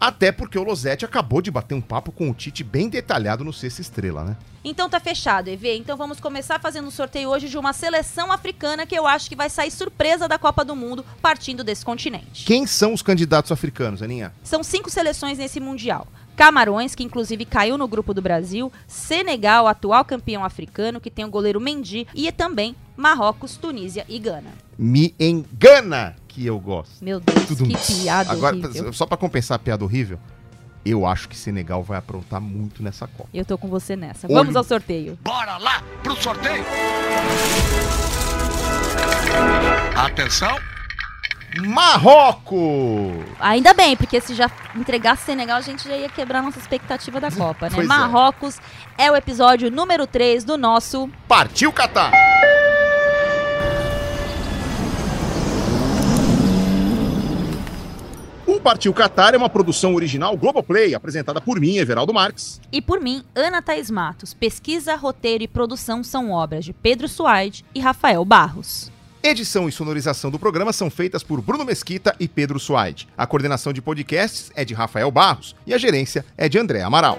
Até porque o Losetti acabou de bater um papo com o Tite bem detalhado no Sexta Estrela, né? Então tá fechado, EV. Então vamos começar fazendo um sorteio hoje de uma seleção africana que eu acho que vai sair surpresa da Copa do Mundo partindo desse continente. Quem são os candidatos africanos, Aninha? São cinco seleções nesse Mundial. Camarões, que inclusive caiu no grupo do Brasil, Senegal, atual campeão africano, que tem o goleiro Mendy, e também Marrocos, Tunísia e Gana. Me engana que eu gosto. Meu Deus, Tudum. que piada Agora, horrível. só pra compensar a piada horrível, eu acho que Senegal vai aprontar muito nessa Copa. Eu tô com você nessa. Olho- Vamos ao sorteio. Bora lá pro sorteio. Atenção. Marrocos! Ainda bem, porque se já entregasse Senegal, a gente já ia quebrar nossa expectativa da Copa, né? Pois é. Marrocos é o episódio número 3 do nosso Partiu Catar! Partiu Catar é uma produção original Globoplay, apresentada por mim, Everaldo Marques. E por mim, Ana Thaís Matos. Pesquisa, roteiro e produção são obras de Pedro Suaide e Rafael Barros. Edição e sonorização do programa são feitas por Bruno Mesquita e Pedro Suaide. A coordenação de podcasts é de Rafael Barros e a gerência é de André Amaral.